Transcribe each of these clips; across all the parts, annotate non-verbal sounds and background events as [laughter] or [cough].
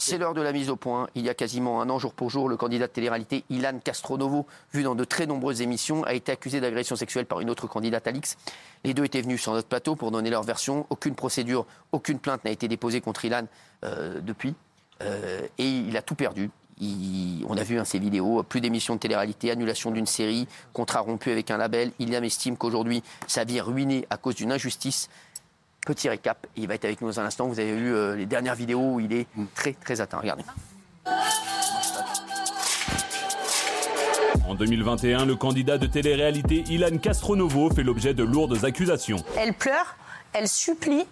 C'est l'heure de la mise au point. Il y a quasiment un an, jour pour jour, le candidat de télé-réalité Ilan Castronovo, vu dans de très nombreuses émissions, a été accusé d'agression sexuelle par une autre candidate, Alix. Les deux étaient venus sur notre plateau pour donner leur version. Aucune procédure, aucune plainte n'a été déposée contre Ilan euh, depuis. Euh, et il a tout perdu. On a vu hein, ces vidéos, plus d'émissions de télé-réalité, annulation d'une série, contrat rompu avec un label. Iliam estime qu'aujourd'hui, sa vie est ruinée à cause d'une injustice. Petit récap, il va être avec nous dans un instant. Vous avez vu euh, les dernières vidéos où il est très très atteint. Regardez. En 2021, le candidat de télé-réalité Ilan Castronovo fait l'objet de lourdes accusations. Elle pleure, elle supplie,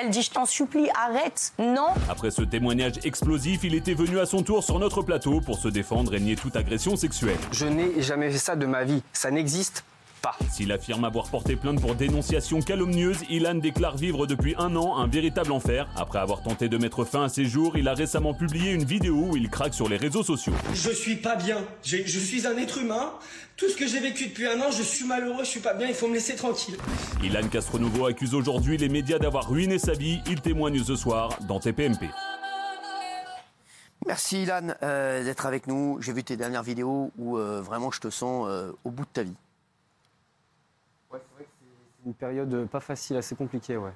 elle dit je t'en supplie, arrête, non. Après ce témoignage explosif, il était venu à son tour sur notre plateau pour se défendre et nier toute agression sexuelle. Je n'ai jamais fait ça de ma vie. Ça n'existe pas. S'il affirme avoir porté plainte pour dénonciation calomnieuse, Ilan déclare vivre depuis un an un véritable enfer. Après avoir tenté de mettre fin à ses jours, il a récemment publié une vidéo où il craque sur les réseaux sociaux. Je suis pas bien. Je suis un être humain. Tout ce que j'ai vécu depuis un an, je suis malheureux, je suis pas bien, il faut me laisser tranquille. Ilan Castronovo accuse aujourd'hui les médias d'avoir ruiné sa vie. Il témoigne ce soir dans TPMP. Merci Ilan euh, d'être avec nous. J'ai vu tes dernières vidéos où euh, vraiment je te sens euh, au bout de ta vie. Une période pas facile, assez compliquée, ouais.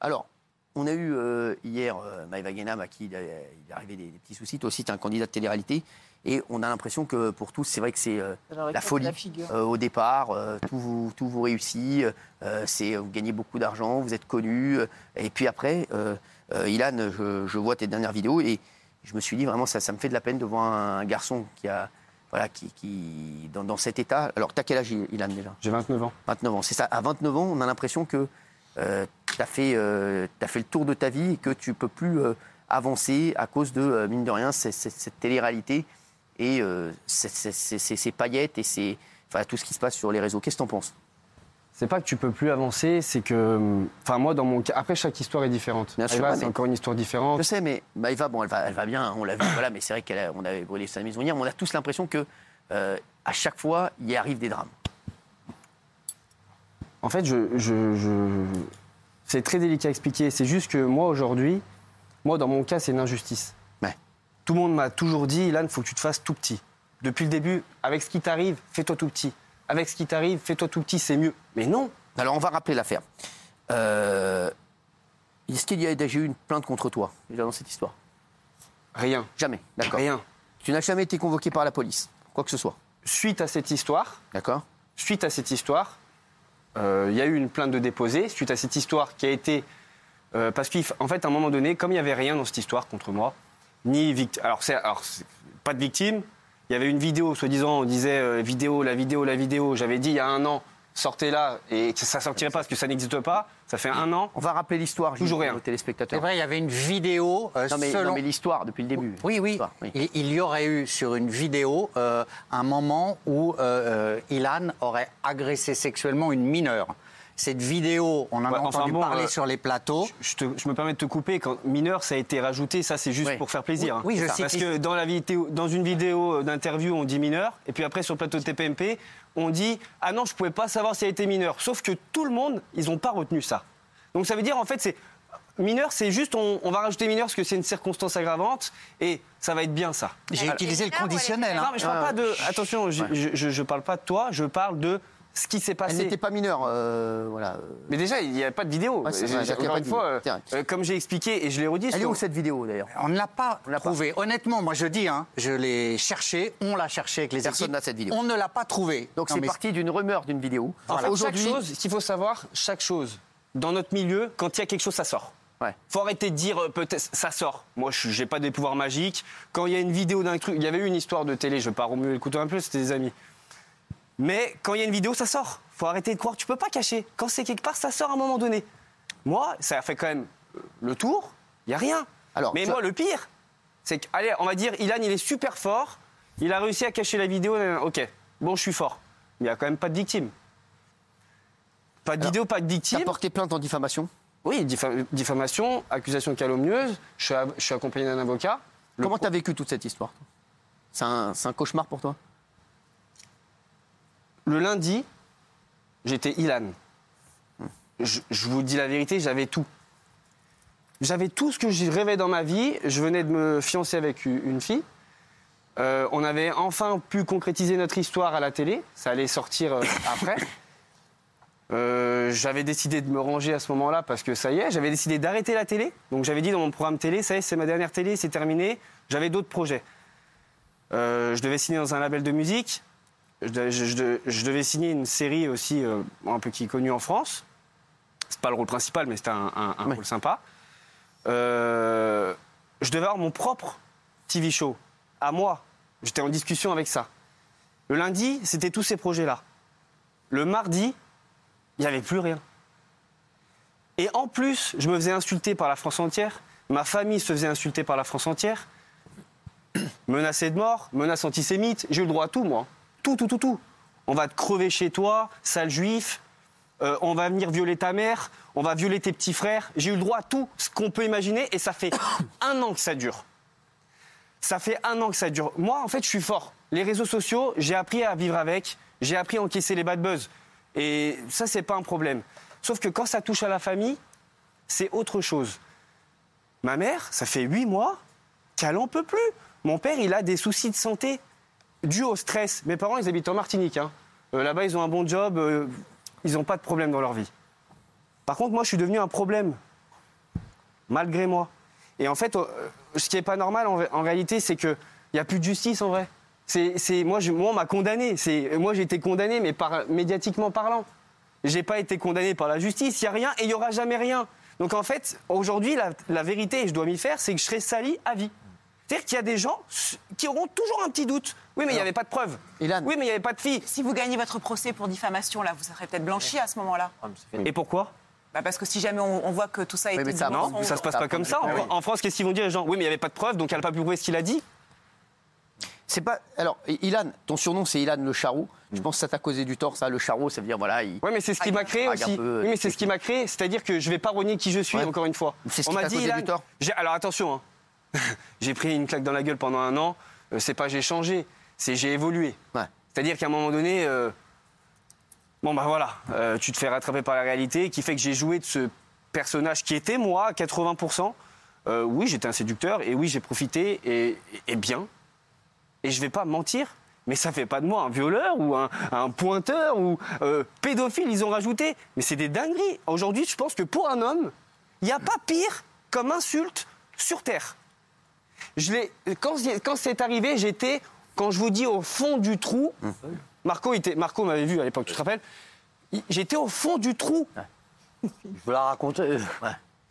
Alors, on a eu euh, hier euh, Maëva Guénam à qui il, est il est arrivé des, des petits soucis. Toi aussi, tu es un candidat de télé-réalité. Et on a l'impression que pour tous, c'est vrai que c'est euh, la folie. Euh, au départ, euh, tout, vous, tout vous réussit. euh, c'est, vous gagnez beaucoup d'argent, vous êtes connu. euh, et puis après, euh, euh, Ilan, je, je vois tes dernières vidéos et je me suis dit vraiment, ça, ça me fait de la peine de voir un, garçon qui a. Voilà, qui, qui dans, dans cet état. Alors, t'as quel âge, Ilan, déjà? J'ai 29 ans. 29 ans. C'est ça. À 29 ans, on a l'impression que tu as, fait, euh, t'as fait le tour de ta vie et que tu peux plus euh, avancer à cause de, euh, mine de rien, c'est- cette télé-réalité et euh, ces paillettes et c'est, enfin, tout ce qui se passe sur les réseaux. Qu'est-ce que tu en penses? C'est pas que tu peux plus avancer, c'est que. Enfin, moi, dans mon cas. Après, chaque histoire est différente. Bien sûr, c'est encore une histoire différente. Je sais, mais Maëva, bon, elle va, elle va bien, on l'a vu, voilà, mais c'est vrai qu'on avait brûlé sa maison hier, mais on a tous l'impression que euh, à chaque fois, il y arrive des drames. En fait, je, je- je- c'est très délicat à expliquer. C'est juste que moi, aujourd'hui, moi, dans mon cas, c'est une injustice. Ouais. Tout le monde m'a toujours dit, Ilan, il faut que tu te fasses tout petit. Depuis le début, avec ce qui t'arrive, fais-toi tout petit. Avec ce qui t'arrive, fais-toi tout petit, c'est mieux. Mais non. Alors, on va rappeler l'affaire. Euh, Est-ce qu'il y a déjà eu une plainte contre toi, déjà dans cette histoire? Rien. Jamais, d'accord. Rien. Tu n'as jamais été convoqué par la police, quoi que ce soit, Suite à cette histoire, d'accord suite à cette histoire, euh, il y a eu une plainte de déposée. Suite à cette histoire qui a été. euh, parce qu'en fait, à un moment donné, comme il n'y avait rien dans cette histoire contre moi, ni victime. Alors, alors pas de victime. Il y avait une vidéo, soi-disant, on disait euh, vidéo, la vidéo, la vidéo. J'avais dit il y a un an, sortez-la, et que ça sortirait pas parce que ça n'existe pas. Ça fait un an. On va rappeler l'histoire, Toujours rien. C'est téléspectateurs. vrai, il y avait une vidéo euh, Non mais, selon... non, mais l'histoire depuis le début. Oui, oui. Il, il y aurait eu sur une vidéo euh, un moment où euh, euh, Ilan aurait agressé sexuellement une mineure. Cette vidéo, on en Ouais, a enfin entendu bon, parler euh, sur les plateaux. Je, te- je me permets de te couper. Quand mineur, ça a été rajouté. Ça, c'est juste Oui. pour faire plaisir. hein. Oui, oui, je Ça. cite Parce que dans, la vidéo, dans une vidéo d'interview, on dit mineur. Et puis après, sur le plateau de TPMP, on dit Ah non, je pouvais pas savoir si elle était mineure. Sauf que tout le monde, ils n'ont pas retenu ça. Donc ça veut dire, en fait, c'est. Mineur, c'est juste, on, on va rajouter mineur parce que c'est une circonstance aggravante et ça va être bien ça. J'ai utilisé le conditionnel. hein. Non, mais je parle pas de. Attention, je, je, je- je parle pas de toi, je parle de ce qui s'est Elle passé. n'était pas mineure, euh, voilà. Mais déjà, il n'y a pas de vidéo. Ouais, J'ai- vrai, j'ai- encore une fois, euh, comme j'ai expliqué et je l'ai redit. Elle est où cette vidéo d'ailleurs? On ne l'a pas l'a pas. trouvé. Honnêtement, moi je dis, hein, je l'ai cherché, on l'a cherché avec les Personne équipes. n'a cette vidéo. On ne l'a pas trouvé. Donc c'est mais parti d'une rumeur d'une vidéo. Fait, Aujourd'hui, chaque chose, ce qu'il faut savoir, chaque chose, dans notre milieu, quand il y a quelque chose, ça sort. Ouais. Faut arrêter de dire euh, peut-être ça sort. Moi, je n'ai pas des pouvoirs magiques. Quand il y a une vidéo d'un truc, il y avait eu une histoire de télé, je vais pas remuer le couteau un peu, c'était des amis. Mais quand il y a une vidéo, ça sort. Faut arrêter de croire. Tu peux pas cacher. Quand c'est quelque part, ça sort à un moment donné. Moi, ça a fait quand même le tour. Il y a rien. Alors, Mais moi, as- le pire, c'est que, allez, on va dire, Ilan, il est super fort. Il a réussi à cacher la vidéo. Ok, bon, je suis fort. Mais il n'y a quand même pas de victime. Pas de Alors, vidéo, pas de victime. as porté plainte en diffamation? Oui, diffa- diffamation, accusation calomnieuse. Je suis, a- je suis accompagné d'un avocat. Le Comment pro- tu as vécu toute cette histoire toi? C'est un, c'est un cauchemar pour toi? Le lundi, j'étais Ilan. Je, vous dis la vérité, j'avais tout. J'avais tout ce que je rêvais dans ma vie. Je venais de me fiancer avec une fille. Euh, on avait enfin pu concrétiser notre histoire à la télé. Ça allait sortir euh, après. Euh, j'avais décidé de me ranger à ce moment-là parce que ça y est, j'avais décidé d'arrêter la télé. Donc j'avais dit dans mon programme télé, ça y est, c'est ma dernière télé, c'est terminé. J'avais d'autres projets. Je devais signer dans un label de musique. Je devais, je- je- je devais signer une série aussi euh, un peu qui est connue en France. C'est pas le rôle principal, mais c'était un, un- un Ouais. rôle sympa. Euh, je devais avoir mon propre TV show à moi. J'étais en discussion avec ça. Le lundi, c'était tous ces projets-là. Le mardi, il n'y avait plus rien. Et en plus, je me faisais insulter par la France entière. Ma famille se faisait insulter par la France entière. [coughs] Menacé de mort, menace antisémite. J'ai eu le droit à tout, moi. Tout, tout, tout, tout. On va te crever chez toi, sale juif. Euh, on va venir violer ta mère. On va violer tes petits frères. J'ai eu le droit à tout ce qu'on peut imaginer. Et ça fait [coughs] un an que ça dure. Ça fait un an que ça dure. Moi, en fait, je suis fort. Les réseaux sociaux, j'ai appris à vivre avec. J'ai appris à encaisser les bad buzz. Et ça, c'est pas un problème. Sauf que quand ça touche à la famille, c'est autre chose. Ma mère, ça fait huit mois qu'elle en peut plus. Mon père, il a des soucis de santé dus au stress. Mes parents, ils habitent en Martinique. hein. Euh, Là-bas, ils ont un bon job. euh, ils n'ont pas de problème dans leur vie. Par contre, moi, je suis devenu un problème. Malgré moi. Et en fait, euh, ce qui n'est pas normal en, réalité, c'est qu'il n'y a plus de justice en vrai. C'est, moi, moi, on m'a condamné. Moi, j'ai été condamné, mais médiatiquement parlant. J'ai pas été condamné par la justice. Il n'y a rien et il n'y aura jamais rien. Donc en fait, aujourd'hui, la, la vérité, et je dois m'y faire, c'est que je serai sali à vie. C'est-à-dire qu'il y a des gens qui auront toujours un petit doute. Oui, mais il n'y avait pas de preuve. Ilan. Oui, mais il n'y avait pas de fille. Si vous gagnez votre procès pour diffamation, là, vous serez peut-être blanchi à ce moment-là. Et pourquoi? Bah, parce que si jamais on, on voit que tout ça est Oui, mais ça, Non, ça se passe pas comme ça. En, en France, qu'est-ce qu'ils vont dire les gens? Oui, mais il n'y avait pas de preuve, donc elle n'a pas pu prouver ce qu'il a dit. C'est pas. Alors, Ilan, ton surnom c'est Ilan le charreau. Je pense que ça t'a causé du tort, ça. Le charreau, ça veut dire voilà. Il... Oui, mais c'est ce qui m'a créé aussi. peu, oui, mais c'est ce qui m'a créé. C'est-à-dire que je vais pas renier qui je suis, Ouais. encore une fois. C'est ce On qui m'a t'a dit, causé Ilan, du tort. Alors attention, hein. [laughs] j'ai pris une claque dans la gueule pendant un an. Euh, c'est pas j'ai changé, c'est j'ai évolué. Ouais. C'est-à-dire qu'à un moment donné, euh, bon bah voilà, euh, tu te fais rattraper par la réalité, qui fait que j'ai joué de ce personnage qui était moi à 80%. Euh, oui, j'étais un séducteur et oui, j'ai profité et, et bien. Et je vais pas mentir, mais ça fait pas de moi un violeur ou un, un pointeur ou pédophile, ils ont rajouté. Mais c'est des dingueries. Aujourd'hui, je pense que pour un homme, il n'y a pas pire comme insulte sur Terre. Je l'ai- quand, quand c'est arrivé, j'étais, quand je vous dis au fond du trou, Marco, était- Marco m'avait vu à l'époque, tu te rappelles J'étais au fond du trou. Je veux la raconter.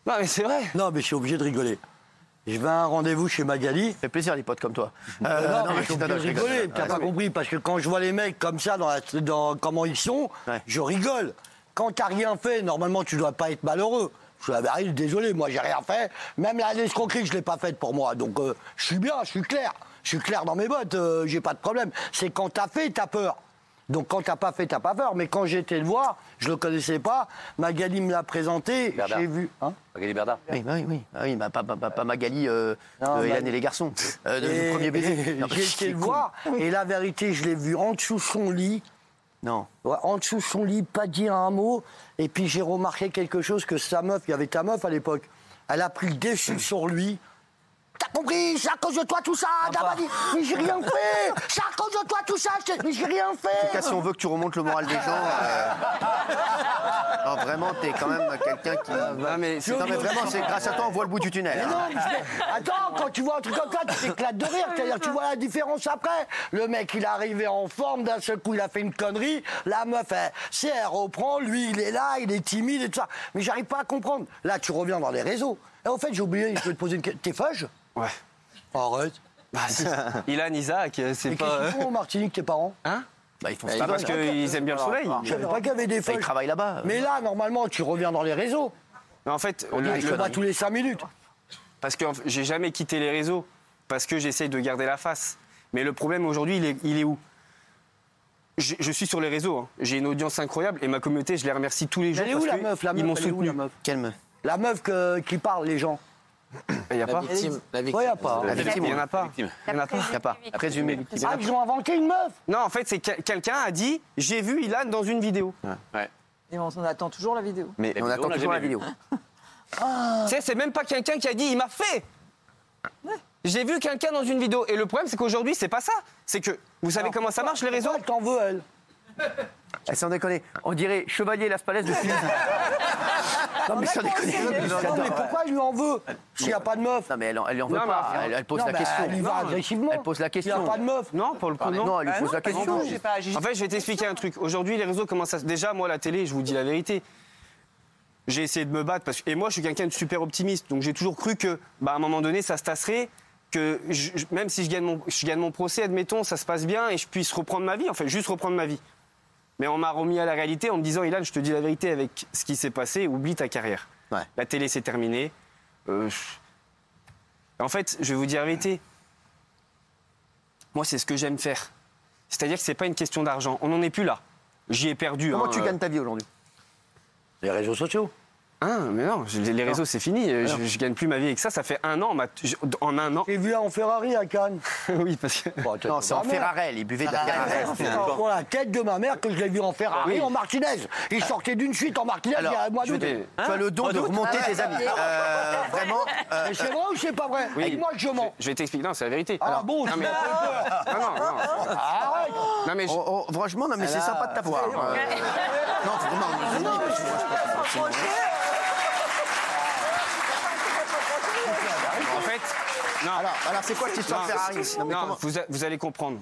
Non, mais c'est vrai. Non, mais je suis obligé de rigoler. Je vais à un rendez-vous chez Magali. Ça fait plaisir les potes comme toi. Euh, Euh, non, non, mais je suis rigoler. T'as pas ouais. compris parce que quand je vois les mecs comme ça dans, la- dans comment ils sont, Ouais. je rigole. Quand t'as rien fait, normalement tu dois pas être malheureux. Je suis ah, désolé, moi j'ai rien fait. Même la l'escroquerie, je l'ai pas faite pour moi. Donc euh, je suis bien, je suis clair. Je suis clair dans mes bottes, euh, j'ai pas de problème. C'est quand t'as fait, t'as peur. Donc quand t'as pas fait, t'as pas peur. Mais quand j'étais le voir, je le connaissais pas. Magali me l'a présenté, j'ai vu. Hein Magali Berda. Oui, bah oui, oui. Ah oui bah, pas, pas, pas- pas Magali, euh, Non, euh, Hélène et les garçons. Euh, de- Et- le premier baiser. [laughs] J'ai été le voir et la vérité, je l'ai vu en dessous de son lit. Non. En dessous de son lit, pas dire un mot. Et puis j'ai remarqué quelque chose que sa meuf, il y avait ta meuf à l'époque, elle a pris le dessus sur lui. T'as compris? C'est à cause de toi tout ça T'as pas dit Mais j'ai rien fait C'est à cause de toi tout ça Mais j'ai rien En tout fait cas, si on veut que tu remontes le moral des gens, euh, non, vraiment, t'es quand même quelqu'un qui. Non, mais c'est- Non, mais vraiment, c'est grâce à toi, on voit le bout du tunnel. Mais hein. non, mais je- Attends, quand tu vois un truc comme ça, tu t'éclates de rire. C'est-à-dire, tu vois la différence après. Le mec, il est arrivé en forme, d'un seul coup, il a fait une connerie. La meuf, elle, c'est, elle reprend. Lui, il est là, il est timide et tout ça. Mais j'arrive pas à comprendre. Là, tu reviens dans les réseaux. Et en fait, j'ai oublié, je vais te poser une question. T'es feuge? Ouais. Arrête. Bah, si. [laughs] Ilan, Isaac, euh, c'est Mais pas. qu'est-ce qu'ils font en Martinique, tes parents? Hein? Bah, ils font Bah, ça. Parce qu'ils aiment bien le soleil. Je savais pas qu'il y avait des Bah, ils travaillent là-bas. Mais là, normalement, tu reviens dans les réseaux. Mais en fait, On le- le- tous les cinq minutes. parce que j'ai jamais quitté les réseaux, parce que j'essaye de garder la face. Mais le problème aujourd'hui, il est, il est où? Je, je suis sur les réseaux, hein. j'ai une audience incroyable et ma communauté, je les remercie tous les jours Elle est où parce la que meuf La ils m'ont meuf, elle est où soutenu. la meuf? Quelle meuf? La meuf que- qui parle, les gens. Il y a pas. La Ouais, y a pas. La Il victime, y en a pas. Il y en a pas. Y a pas. Présumé victime. Ah, ils ont inventé une meuf Non, en fait, c'est que- quelqu'un a dit j'ai vu Ilan dans une vidéo. Ouais. Et on, on attend toujours la vidéo. Mais On attend toujours la vidéo. [laughs] Ah. Tu sais, c'est même pas quelqu'un qui a dit il m'a fait. J'ai vu quelqu'un dans une vidéo. Et le problème, c'est qu'aujourd'hui, c'est pas ça. C'est que, vous savez comment ça marche, les réseaux Elle t'en veut, elle? Eh, sans déconner, on dirait Chevalier Las Palais de Philippe. [laughs] non mais sans déconner. Non, mais pourquoi je lui en veux S'il n'y a pas de meuf. Non mais elle, elle lui en veut Non, pas. Elle, elle pose Non, la mais question. Elle y va agressivement. Elle pose la Il n'y question. a pas de meuf. Non, pour le coup, non. Non, elle lui Ah pose la question. tout, j'ai pas- j'ai- En fait, je vais t'expliquer un truc. Aujourd'hui, les réseaux commencent à... Déjà, moi, la télé, je vous dis la vérité. J'ai essayé de me battre parce que... Et moi, je suis quelqu'un de super optimiste. Donc, j'ai toujours cru que, bah, à un moment donné, ça se tasserait. Que je- je- même si je gagne, mon, je gagne mon procès, admettons, ça se passe bien et je puisse reprendre ma vie. En fait, juste reprendre ma vie. Mais on m'a remis à la réalité en me disant, Ilan, je te dis la vérité avec ce qui s'est passé, oublie ta carrière. Ouais. La télé, c'est terminé. Euh, En fait, je vais vous dire la vérité. Moi, c'est ce que j'aime faire. C'est-à-dire que c'est pas une question d'argent. On n'en est plus là. J'y ai perdu. Comment hein, tu euh. gagnes ta vie aujourd'hui? Les réseaux sociaux. Ah, mais non, les les réseaux, c'est fini. Euh, Je, je gagne plus ma vie avec ça. Ça fait un an. ma- je- En un an. J'ai vu en Ferrari à Cannes. [laughs] oui, parce que. Bon, Non, c'est en. Ferrarelle. Il buvait de la Ferrarelle. Pour la tête de ma mère que je l'ai vu en Ferrari Oui. en Martinez. Il sortait d'une suite en Martinez Alors, il y a un mois d'août. tu as le don de remonter tes amis. Euh, vraiment. euh, [laughs] Mais c'est vrai ou c'est pas vrai Oui. Avec moi, je mens. Je vais t'expliquer. Non, c'est la vérité. Ah bon, non, mais... non, non, non. Arrête Non, mais je- oh, oh, franchement, non, mais c'est sympa de t'avoir. Euh, non, vraiment. je vous le dis, parce que moi, je peux pas forcément- en fait. Non, Alors, alors c'est quoi cette histoire non, Ferrari Non, mais non, comment- vous, a- vous allez comprendre.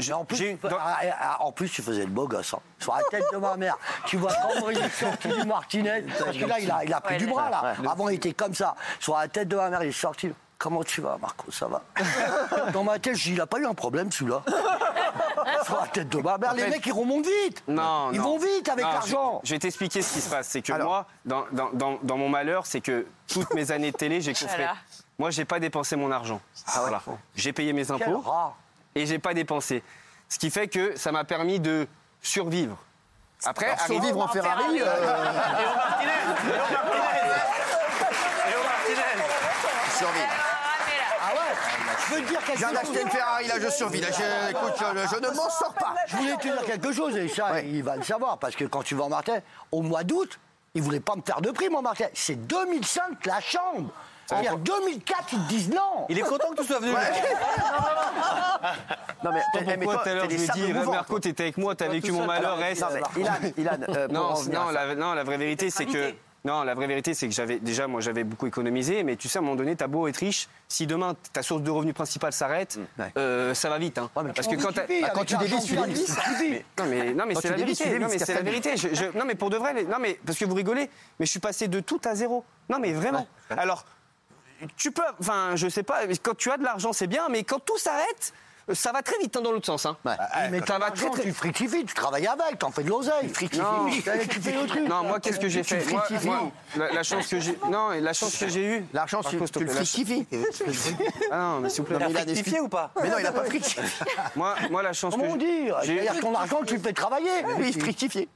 Mais en plus, tu dans- ah, ah, en plus, tu faisais le beau gosse. hein. Sur la tête de ma mère. Tu vois comment [laughs] il est sorti du Martinez. Parce que là, il a, il a pris Ouais, du bras, là. Avant, il était comme ça. Sur la tête de ma mère, il est sorti. Comment tu vas, Marco? Ça va? [laughs] Dans ma tête, je dis, il a pas eu un problème, celui-là. [laughs] Sur la tête de ma mère, les fait- mecs, ils remontent vite. Non, Ils non. vont vite avec l'argent. Je, je vais t'expliquer ce qui se passe. C'est que Alors. moi, dans, dans- dans- dans mon malheur, c'est que toutes mes années de télé, j'ai coffré. Voilà. Moi, j'ai pas dépensé mon argent. Voilà. J'ai payé mes Quel impôts rat. et j'ai pas dépensé. Ce qui fait que ça m'a permis de survivre. Après, Alors, survivre en Ferrari. euh, survivre. Ah ouais Je veux dire Je quelque viens chose. d'acheter une Ferrari, là, je survis. Là, je, écoute, je, je ne m'en sors pas. Je voulais te dire quelque chose, et ça, il va le savoir, parce que quand tu vas en Martin, au mois d'août, il voulait pas me faire de prime en Martin. C'est 2005 la chambre. C'est-à-dire 2004, ils te disent non. Il est content que tu sois venu. Non, mais, eh, mais Pourquoi toi, tout à l'heure je lui dis, mouvants, Marco, t'étais avec moi, t'as vécu mon malheur, reste. Non, mais Ilan, Ilan, euh, pour en Non, la, non, la vraie vérité, c'est que. Non, la vraie vérité, c'est que j'avais déjà, moi, j'avais beaucoup économisé, mais tu sais, à un moment donné, t'as beau être riche, si demain ta source de revenus principale s'arrête, Ouais. euh, ça va vite. Hein. Parce que quand, Ah, quand tu dévises, tu dévises. Non mais, non mais c'est la vérité. Non mais c'est la vérité. Je- je- non mais pour de vrai. Non mais parce que vous rigolez. Mais je suis passé de tout à zéro. Non mais vraiment. Alors tu peux. Enfin je sais pas. Quand tu as de l'argent c'est bien. Mais quand tout s'arrête, ça va très vite hein, dans l'autre sens. Hein. Ouais. mais ça va très, très- Tu fructifies, tu travailles avec, t'en fais de l'oseille. Non. tu fais le truc. Non moi qu'est-ce que j'ai fait? Moi, la, la chance que j'ai. Non et la chance que j'ai eue. L'argent, Par tu, contre, tu le la- fructifies. Ah non mais s'il vous plaît. Non, mais il a des Rectifié ou pas? Mais non, il n'a pas fructifié. Moi moi la chance que Comment on j'ai- dit? j'ai- C'est-à-dire que ton argent, tu le fais travailler. Oui, fructifié.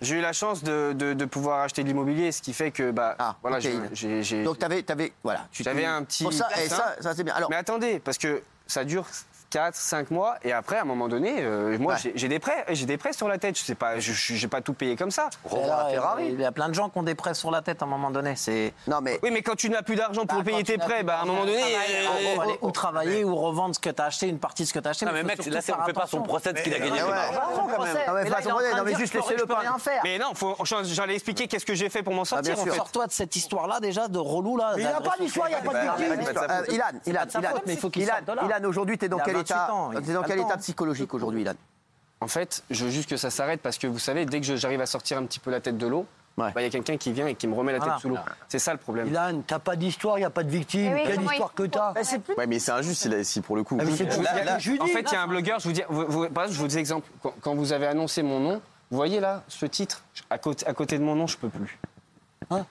J'ai eu la chance de, de- de pouvoir acheter de l'immobilier, ce qui fait que bah Ah, voilà ok. j'ai- Donc, t'avais, t'avais, voilà. tu- J'avais un petit Pour ça, et ça, ça c'est bien. Alors, Mais attendez, parce que ça dure 4, 5 mois, et après, à un moment donné, euh, moi, Ouais. j'ai- des prêts, j'ai des prêts sur la tête. Je sais pas, je j'ai pas tout payé comme ça. La Ferrari. Il y a plein de gens qui ont des prêts sur la tête à un moment donné. C'est non, mais Oui, mais quand tu n'as plus d'argent pour Bah, payer tes tu prêts, bah, à un moment donné, Il euh, faut aller ou travailler ou revendre ce que tu as acheté, une partie de ce que tu as acheté. Non, mais faut mec, là, c'est- on faire fait pas son procès de ce qu'il a gagné. Non, mais Mais là, mais juste laissez-le pas. rien faire. mais non, faut- j'allais expliquer qu'est-ce que j'ai fait pour m'en sortir. sûr. fait. Sors-toi de cette histoire-là déjà de relou là. Mais il n'y a pas d'histoire, il n'y a pas de Euh, victime. Ilan, Ilan, Ilan, mais là. Aujourd'hui, t'es dans Il a quel 28 état dans quel état psychologique aujourd'hui, Ilan En fait, je veux juste que ça s'arrête parce que vous savez, dès que je- j'arrive à sortir un petit peu la tête de l'eau, bah, il Ouais. y a quelqu'un qui vient et qui me remet la tête sous l'eau. C'est ça le problème. Ilan, t'as pas d'histoire, il n'y a pas de victime. Oui, Quelle histoire il- que t'as Ouais, mais c'est injuste si, si pour le coup. Ah, Là- là- je En fait, il y a un blogueur, je vous dis, vous- vous- par exemple, je vous dis exemple, quand, quand vous avez annoncé mon nom, vous voyez là, ce titre, à côté, à côté de mon nom, je peux plus.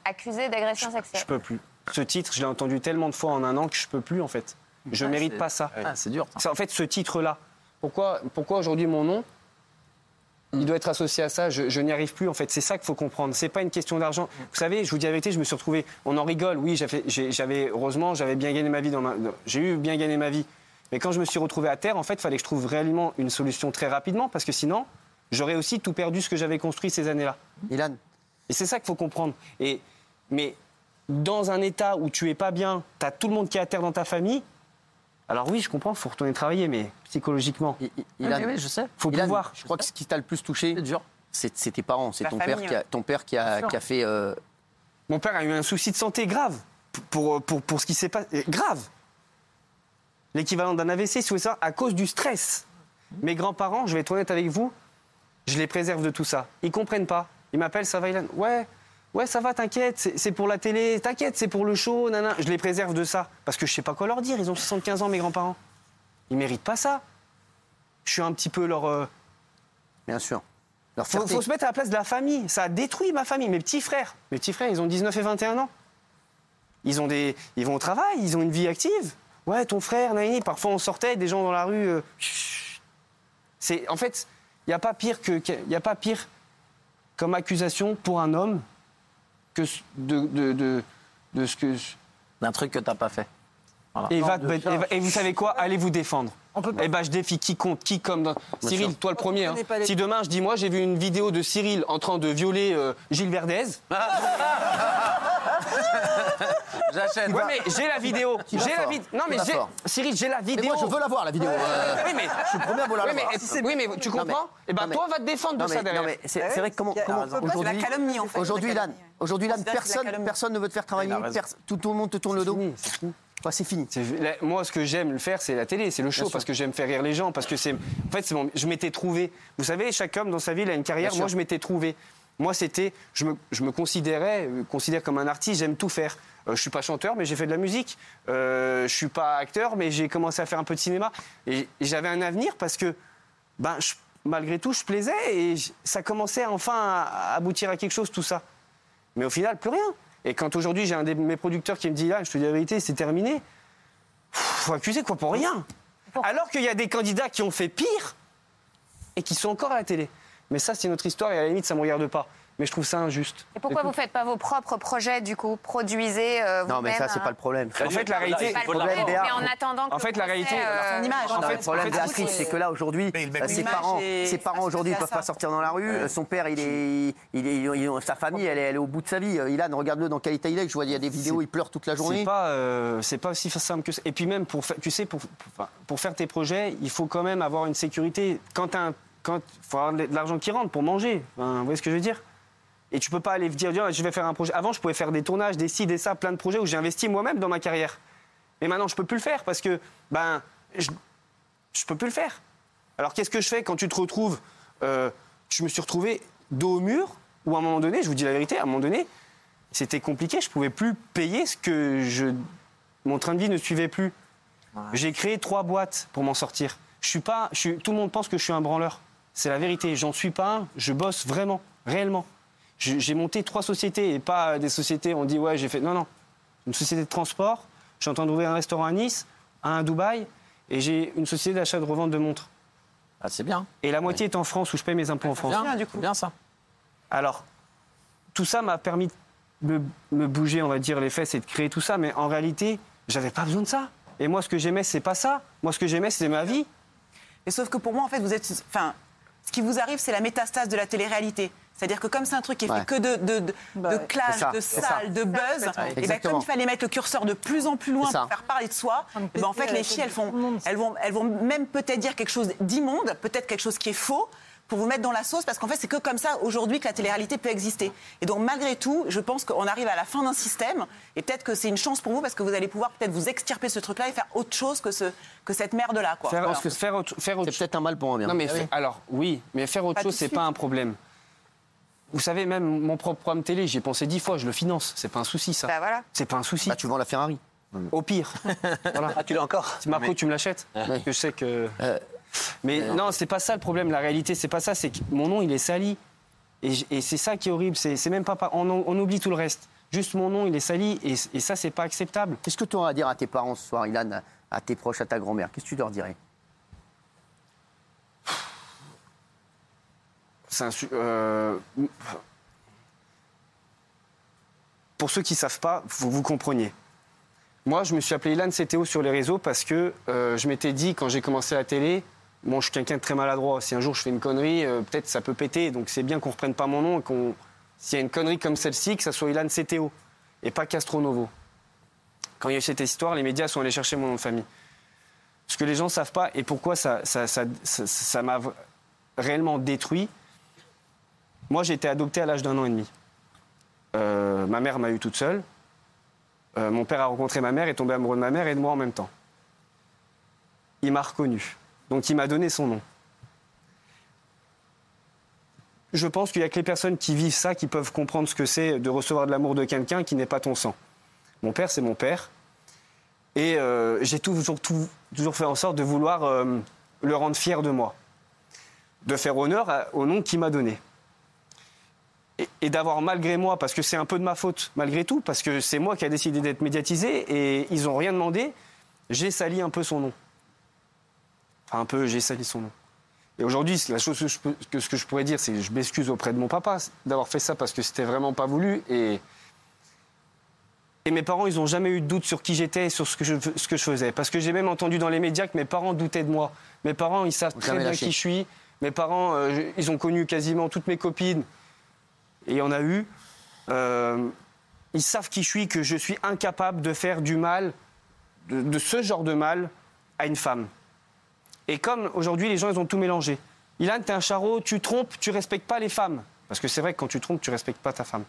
Accusé d'agression Je sexuelle. peux plus. Ce titre, je l'ai entendu tellement de fois en un an que je peux plus en fait. Je Ah, mérite pas ça. Ah, c'est dur. ça. En fait ce titre-là. Pourquoi, pourquoi aujourd'hui mon nom il doit être associé à ça, je, je n'y arrive plus en fait. C'est ça qu'il faut comprendre. C'est pas une question d'argent. Vous savez, je vous dis la vérité, je me suis retrouvé. On en rigole, oui. j'avais- heureusement, j'avais bien gagné ma vie. Dans ma, dans- j'ai eu bien gagné ma vie. Mais quand je me suis retrouvé à terre, en fait, il fallait que je trouve réellement une solution très rapidement parce que sinon, j'aurais aussi tout perdu ce que j'avais construit ces années-là. Ilan, Et c'est ça qu'il faut comprendre. Et, mais dans un état où tu es pas bien, tu as tout le monde qui est à terre dans ta famille, alors oui, je comprends, il faut retourner travailler, mais psychologiquement, I- I- Ilan, oui, je sais. faut Ilan, pouvoir. je crois que ce qui t'a le plus touché, C'est dur. c'est c'est tes parents, c'est La ton famille, père, qui a, ouais. ton père qui a, sûr. qui a fait. euh, Mon père a eu un souci de santé grave pour, pour, pour ce qui s'est passé. Grave. L'équivalent d'un AVC, si vous voulez ça, à cause du stress. Mes grands-parents, je vais être honnête avec vous, je les préserve de tout ça. Ils comprennent pas. Ils m'appellent, ça va, Ilan? Ouais, ouais, ça va, t'inquiète, c'est pour la télé, t'inquiète, c'est pour le show, nana. Je les préserve de ça. Parce que je sais pas quoi leur dire, ils ont 75 ans, mes grands-parents. Ils méritent pas ça. Je suis un petit peu leur. euh, bien sûr. Leur faut, se mettre à la place de la famille. Ça a détruit ma famille, mes petits frères. Mes petits frères, ils ont 19 et 21 ans. Ils, ont des, ils vont au travail, ils ont une vie active. Ouais, ton frère, Naïni, parfois on sortait, des gens dans la rue. euh, c'est, en fait, il n'y a pas pire que, y a pas pire comme accusation pour un homme que de, de, de, de ce que. D'un truc que t'as pas fait. Voilà. Et, Non, va- de ça, et va- et vous savez quoi? [laughs] Allez vous défendre. On peut pas. Eh ben, je défie quiconque, qui comme dans- Cyril, toi le premier. hein. les- Si demain je dis moi j'ai vu une vidéo de Cyril en train de violer euh, Gilles Verdez. [laughs] J'achète. Ouais mais j'ai la vidéo. J'ai la vidéo. Non mais j'ai. Cyril, j'ai la Et vidéo. moi, je veux la voir, la vidéo. euh, Oui mais je suis le premier à vouloir oui, la voir. mais, oui, mais tu Non, mais- comprends Eh ben non, mais- toi va te défendre Non de ça non, derrière. mais c'est vrai que comment, parce qu'il y a- comment on peut pas- c'est la aujourd'hui, calomnie, en fait, aujourd'hui, la Ilan, calomnie. aujourd'hui, personne, personne ne veut te faire travailler, tout, tout le monde te tourne le dos. fini, c'est fini. Quoi, c'est fini. C'est- la- Moi, ce que j'aime le faire, c'est la télé, c'est le show, parce que j'aime faire rire les gens, parce que c'est. En fait, c'est je m'étais trouvé. Vous savez, chaque homme dans sa vie il a une carrière. Bien Moi, sûr. je m'étais trouvé. Moi, c'était. Je me, je me considérais, euh, considère comme un artiste. J'aime tout faire. Euh, je suis pas chanteur, mais j'ai fait de la musique. Euh, je suis pas acteur, mais j'ai commencé à faire un peu de cinéma. Et, et j'avais un avenir parce que, ben, je- malgré tout, je plaisais et ça commençait enfin à, à aboutir à quelque chose, tout ça. Mais au final, plus rien. Et quand aujourd'hui j'ai un de mes producteurs qui me dit là, je te dis la vérité, c'est terminé. Faut accuser quoi pour rien. Alors qu'il y a des candidats qui ont fait pire et qui sont encore à la télé. Mais ça, c'est notre histoire et à la limite, ça me regarde pas. Mais je trouve ça injuste. Et pourquoi vous faites pas vos propres projets du coup? Produisez euh, Non, mais ça, c'est un- pas le problème. En fait, la réalité, C'est pas le problème, mais en attendant que En fait, la réalité, euh, son image. en Non, fait, le problème en fait, Béatrice, c'est que là aujourd'hui, euh, ses parents, ses parents aujourd'hui à peuvent pas sortir dans la rue. Euh, Son père, il est, il est, il est- sa famille, elle est, elle est au bout de sa vie. Euh, Ilan, regarde-le dans quel état il est. Je vois, il y a des vidéos, il pleure toute la C'est journée. pas, euh, c'est pas aussi simple que ça. Et puis même, pour, tu sais, pour, pour, faire tes projets, il faut quand même avoir une sécurité. Quand t'as un- quand faut avoir de l'argent qui rentre pour manger. Enfin, vous voyez ce que je veux dire? Et tu peux pas aller dire, dire, je vais faire un projet. Avant, je pouvais faire des tournages, des ci, des ça, plein de projets où j'ai investi moi-même dans ma carrière. Mais maintenant, je peux plus le faire parce que, ben, je, je peux plus le faire. Alors, qu'est-ce que je fais quand tu te retrouves euh, Je me suis retrouvé dos au mur, où à un moment donné, je vous dis la vérité, à un moment donné, c'était compliqué. Je pouvais plus payer ce que je. Mon train de vie ne suivait plus. J'ai créé trois boîtes pour m'en sortir. Je suis pas. Je suis, tout le monde pense que je suis un branleur. C'est la vérité. J'en suis pas un. Je bosse vraiment, réellement. J'ai monté trois sociétés et pas des sociétés. On dit ouais, j'ai fait. Non, non. Une société de transport. Je suis en train d'ouvrir un restaurant à Nice, un à Dubaï, et j'ai une société d'achat de revente de montres. Ah, c'est bien. Et la moitié est en France où je paye mes impôts en France. Bien, du coup. Bien ça. Alors, tout ça m'a permis de me, me bouger, on va dire, les fesses et de créer tout ça, mais en réalité, j'avais pas besoin de ça. Et moi, ce que j'aimais, c'est pas ça. Moi, ce que j'aimais, c'était ma vie. Et sauf que pour moi, en fait, vous êtes. Enfin, ce qui vous arrive, c'est la métastase de la télé-réalité. C'est-à-dire que comme c'est un truc qui est Ouais. fait que de, de, de, de clash, ça, de ça. de buzz, et ben, comme il fallait mettre le curseur de plus en plus loin pour faire parler de soi, et ben, en fait, les filles, elles, font, elles, vont, elles vont même peut-être dire quelque chose d'immonde, peut-être quelque chose qui est faux, pour vous mettre dans la sauce, parce qu'en fait, c'est que comme ça, aujourd'hui, que la télé-réalité peut exister. Et donc, malgré tout, je pense qu'on arrive à la fin d'un système, et peut-être que c'est une chance pour vous, parce que vous allez pouvoir peut-être vous extirper ce truc-là et faire autre chose que, ce, que cette merde-là. quoi. Faire, Voilà. faire autre, faire autre C'est peut-être un mal pour un bien. Non, mais fait- alors, oui, mais faire autre Pas chose, c'est suite. pas un problème. Vous savez, même mon propre programme télé, j'y ai pensé dix fois, je le finance. C'est pas un souci, ça. Bah voilà. C'est pas un souci. Bah, tu vends la Ferrari. Au pire. [laughs] voilà. Ah, tu l'as encore Marco, tu me l'achètes que je sais que. Euh, Mais non, c'est pas ça le problème. La réalité, c'est pas ça. C'est que mon nom, il est sali. Et, c'est ça qui est horrible. C'est même pas. on, on oublie tout le reste. Juste mon nom, il est sali. Et, et ça, c'est pas acceptable. Qu'est-ce que tu auras à dire à tes parents ce soir, Ilan, à- tes proches, à ta grand-mère? Qu'est-ce que tu leur dirais? C'est un su- euh, Pour ceux qui ne savent pas, vous vous compreniez. Moi, je me suis appelé Ilan CTO sur les réseaux parce que euh, je m'étais dit, quand j'ai commencé la télé, bon, je suis quelqu'un de très maladroit. Si un jour je fais une connerie, euh, peut-être ça peut péter. Donc c'est bien qu'on reprenne pas mon nom et qu'on. S'il y a une connerie comme celle-ci, que ça soit Ilan CTO. et pas Castronovo. Quand il y a eu cette histoire, les médias sont allés chercher mon nom de famille. Ce que les gens ne savent pas et pourquoi ça ça, ça, ça- ça m'a réellement détruit. Moi, j'ai été adopté à l'âge d'un an et demi. Euh, ma mère m'a eu toute seule. Euh, mon père a rencontré ma mère, est tombé amoureux de ma mère et de moi en même temps. Il m'a reconnu. Donc il m'a donné son nom. Je pense qu'il n'y a que les personnes qui vivent ça qui peuvent comprendre ce que c'est de recevoir de l'amour de quelqu'un qui n'est pas ton sang. Mon père, c'est mon père. Et euh, j'ai toujours, toujours fait en sorte de vouloir euh, le rendre fier de moi. De faire honneur au nom qu'il m'a donné. Et, et d'avoir malgré moi, parce que c'est un peu de ma faute, malgré tout, parce que c'est moi qui a décidé d'être médiatisé et ils n'ont rien demandé, j'ai sali un peu son nom. Enfin, un peu, j'ai sali son nom. Et aujourd'hui, la chose que, je peux- que ce que je pourrais dire, c'est que je m'excuse auprès de mon papa d'avoir fait ça parce que c'était vraiment pas voulu. Et, et mes parents, ils n'ont jamais eu de doute sur qui j'étais et sur ce que, je, ce que je faisais. Parce que j'ai même entendu dans les médias que mes parents doutaient de moi. Mes parents, ils savent très bien lâché. qui je suis. Mes parents, euh, ils ont connu quasiment toutes mes copines. Et il y en a eu. Euh, ils savent qui je suis, que je suis incapable de faire du mal, de, de ce genre de mal, à une femme. Et comme aujourd'hui, les gens, ils ont tout mélangé. Ilan, t'es un charreau, tu trompes, tu respectes pas les femmes. Parce que c'est vrai que quand tu trompes, tu respectes pas ta femme.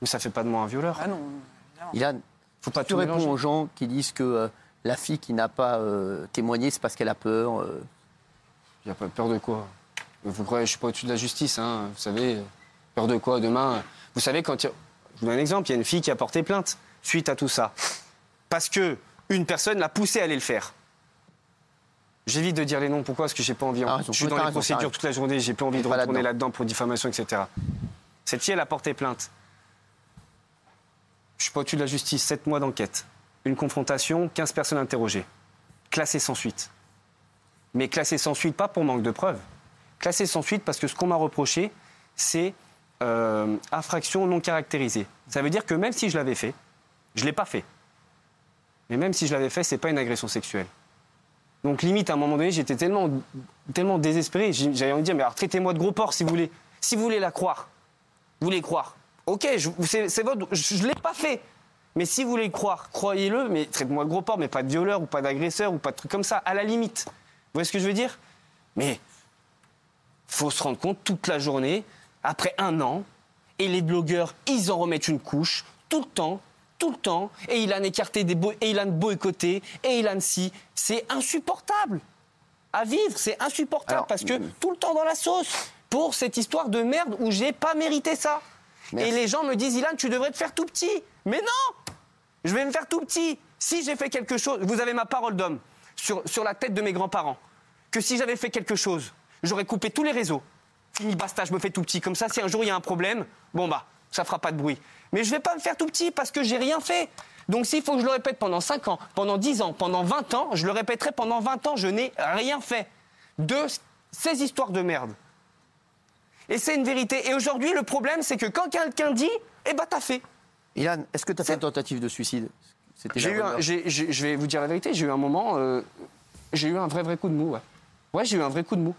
Mais ça fait pas de moi un violeur. Ah non. Ilan, Faut pas tu tout réponds mélanger. aux gens qui disent que euh, la fille qui n'a pas euh, témoigné, c'est parce qu'elle a peur. euh. Il a pas peur de quoi? Vous croyez, je suis pas au-dessus de la justice, hein, vous savez. Peur de quoi demain? Vous savez, quand il y a- Je vous donne un exemple, il y a une fille qui a porté plainte suite à tout ça. Parce que une personne l'a poussée à aller le faire. J'évite de dire les noms, pourquoi? Parce que j'ai pas envie. Ah, je suis dans les procédures toute la journée, j'ai pas envie de retourner là-dedans. pour diffamation, etc. Cette fille, elle a porté plainte. Je suis pas au-dessus de la justice, 7 mois d'enquête. Une confrontation, 15 personnes interrogées. Classées sans suite. Mais classées sans suite, pas pour manque de preuves. Classées sans suite parce que ce qu'on m'a reproché, c'est euh, infraction non caractérisée. Ça veut dire que même si je l'avais fait, je l'ai pas fait. Mais même si je l'avais fait, c'est pas une agression sexuelle. Donc limite, à un moment donné, j'étais tellement, tellement désespéré. J'avais envie de dire, mais alors traitez-moi de gros porc si vous voulez. Si vous voulez la croire, vous voulez croire. Ok, c'est votre, je ne l'ai pas fait. Mais si vous voulez le croire, croyez-le, mais traitez-moi de gros porc, mais pas de violeur ou pas d'agresseur ou pas de truc comme ça, à la limite. Vous voyez ce que je veux dire? Mais faut se rendre compte toute la journée, après un an, et les blogueurs, ils en remettent une couche, tout le temps, tout le temps, et il a écarté des et il a boycotté, et il a si. C'est insupportable. À vivre, c'est insupportable Alors, parce que tout le temps dans la sauce pour cette histoire de merde où j'ai pas mérité ça. Merci. Et les gens me disent, Ilan, tu devrais te faire tout petit. Mais non Je vais me faire tout petit. Si j'ai fait quelque chose, vous avez ma parole d'homme sur, sur la tête de mes grands-parents, que si j'avais fait quelque chose, j'aurais coupé tous les réseaux. Fini, basta, je me fais tout petit. Comme ça, si un jour il y a un problème, bon bah, ça fera pas de bruit. Mais je vais pas me faire tout petit parce que j'ai rien fait. Donc s'il faut que je le répète pendant 5 ans, pendant 10 ans, pendant 20 ans, je le répéterai pendant 20 ans, je n'ai rien fait. De ces histoires de merde. Et c'est une vérité. Et aujourd'hui, le problème, c'est que quand quelqu'un dit, eh ben t'as fait. Ilan, est-ce que tu as fait une tentative de suicide? C'était J'ai eu un- je vais vous dire la vérité, j'ai eu un moment, euh, j'ai eu un vrai vrai coup de mou. Ouais, ouais j'ai eu un vrai coup de mou.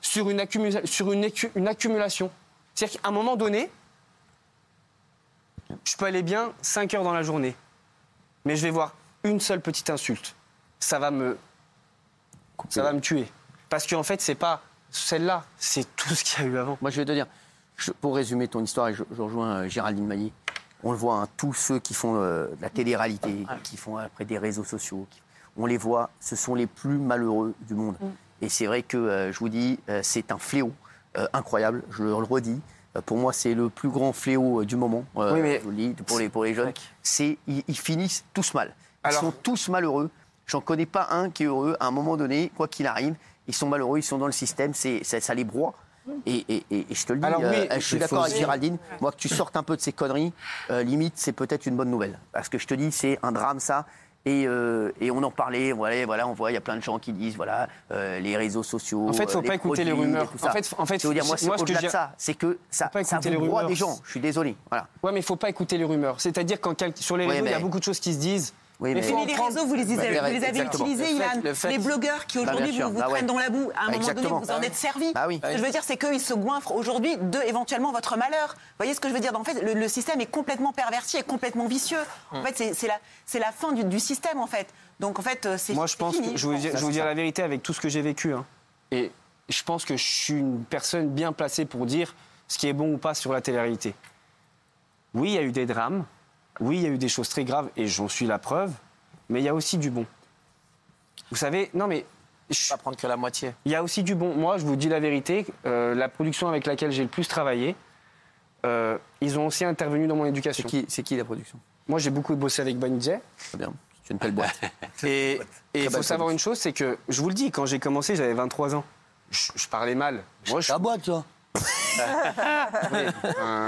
Sur une, accumula- sur une, écu- une accumulation. C'est-à-dire qu'à un moment donné, je peux aller bien 5 heures dans la journée, mais je vais voir une seule petite insulte. Ça va me, ça va me tuer. Parce qu'en fait, c'est pas celle-là, c'est tout ce qu'il y a eu avant. Moi, je vais te dire, je- pour résumer ton histoire, et je, je rejoins euh, Géraldine Maillet, on le voit, hein, tous ceux qui font euh, de la télé-réalité, qui font après des réseaux sociaux, qui- on les voit, ce sont les plus malheureux du monde. Et c'est vrai que, euh, je vous dis, euh, c'est un fléau euh, incroyable, je le redis. Euh, Pour moi, c'est le plus grand fléau euh, du moment. euh, Oui, mais- je vous le dis, pour les, pour les jeunes. C'est, ils, ils finissent tous mal. Ils Alors- sont tous malheureux. J'en connais pas un qui est heureux. À un moment donné, quoi qu'il arrive, ils sont malheureux, ils sont dans le système, c'est, ça, ça les broie. Et, et- et- et je te le dis, Alors oui, euh, je suis d'accord avec Géraldine. Moi, que tu sortes un peu de ces conneries, euh, limite, c'est peut-être une bonne nouvelle. Parce que je te dis, c'est un drame, ça. Et, euh, et on en parlait, voilà, voilà, on voit, il y a plein de gens qui disent, voilà, euh, les réseaux sociaux. En fait, faut euh, pas écouter les rumeurs. En fait, en fait, dire, moi, ce que au-delà je de ça. C'est que ça, pas ça les rumeurs. des gens. Je suis désolé. Voilà. Ouais, mais il faut pas écouter les rumeurs. C'est-à-dire quand sur les réseaux, il y a beaucoup de choses qui se disent. Oui, mais mais- les réseaux, vous les, Bah, vous les avez exactement. utilisés, Le fait- Ilan. le fait- Les blogueurs qui Bah, aujourd'hui vous, vous Bah, ouais. dans la boue, à un moment donné, vous en êtes servi. Bah oui. Ce que je veux dire, c'est qu'ils se goinfrent aujourd'hui de éventuellement votre malheur. Vous voyez ce que je veux dire? En fait, le, le système est complètement perverti et complètement vicieux. En fait, c'est- la, fin du, du système, en fait. Donc, en fait, euh, c'est Moi, je pense fini, que je vais vous dire, pense. je vais vous dire la vérité avec tout ce que j'ai vécu. hein. Et je pense que je suis une personne bien placée pour dire ce qui est bon ou pas sur la télé-réalité. Oui, il y a eu des drames. Oui, il y a eu des choses très graves et j'en suis la preuve. Mais il y a aussi du bon. Vous savez, non mais. Je pas prendre que la moitié. Il y a aussi du bon. Moi, je vous dis la vérité, euh, la production avec laquelle j'ai le plus travaillé, euh, ils ont aussi intervenu dans mon éducation. C'est qui, la production? Moi, j'ai beaucoup bossé avec Banijay. Très bien. C'est une belle boîte. [laughs] Et il faut savoir une chose, c'est que, je vous le dis, quand j'ai commencé, j'avais 23 ans. Je, je parlais mal. Moi, je... La boîte, ça.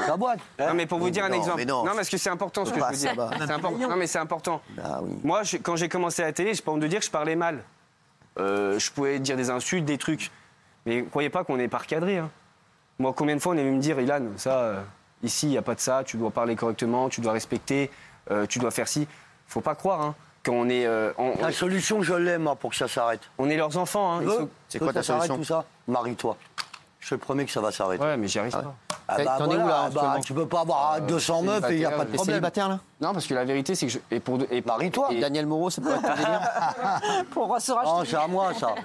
La boîte. Non, mais pour vous dire un Non, exemple. mais non. parce que c'est important ce que je Bah, veux dire. C'est. Non, mais c'est important. Ah oui. Moi, je- quand j'ai commencé à la télé, j'ai pas honte de dire que je parlais mal. Euh, je pouvais dire des insultes, des trucs. Mais croyez pas qu'on est pas recadré. hein. Moi, combien de fois on est venu me dire, Ilan, ça, euh, ici, il n'y a pas de ça, tu dois parler correctement, tu dois respecter, euh, tu dois faire ci. Faut pas croire, hein, qu'on est. euh, on- La solution, je l'ai, moi, pour que ça s'arrête. On est leurs enfants. Hein. Veux que ça s'arrête, tout ça? Marie-toi. Je te promets que ça va s'arrêter. Ouais, mais j'y arrive pas. Ah T'en bah es où, là, ce bah, tu peux pas avoir 200 meufs et il n'y a pas de problème. célibataire, là Non, parce que la vérité, c'est que je. Et pour, et Marie-toi. Daniel Moreau, ça peut être ton délire [laughs] Pour se Non, c'est à moi, ça. [laughs] [laughs]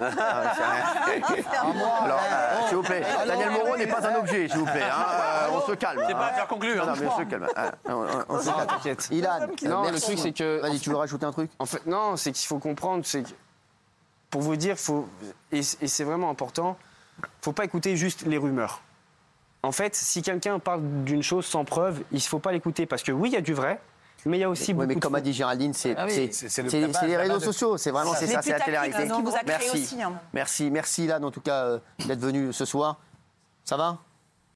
Alors, euh, s'il vous plaît, Daniel Moreau n'est pas un objet, s'il vous plaît. hein, euh, on se calme. C'est pas à hein. faire conclure. Non, non, mais on se calme. hein, on, se calme. t'inquiète. Ilan, Non, euh, le truc, c'est que- Vas-y, tu veux rajouter un truc? En fait, non, c'est qu'il faut comprendre, c'est que pour vous dire, faut, et, et c'est vraiment important, faut pas écouter juste les rumeurs. En fait, si quelqu'un parle d'une chose sans preuve, il ne faut pas l'écouter parce que oui, il y a du vrai, mais il y a aussi Oui, beaucoup mais comme faux. a dit Géraldine, c'est Ah oui, le- les réseaux de- sociaux, c'est vraiment c'est ça, c'est la télé-réalité. créé Merci, aussi, hein. merci, merci Ilan en tout cas euh, d'être venu ce soir. Ça va?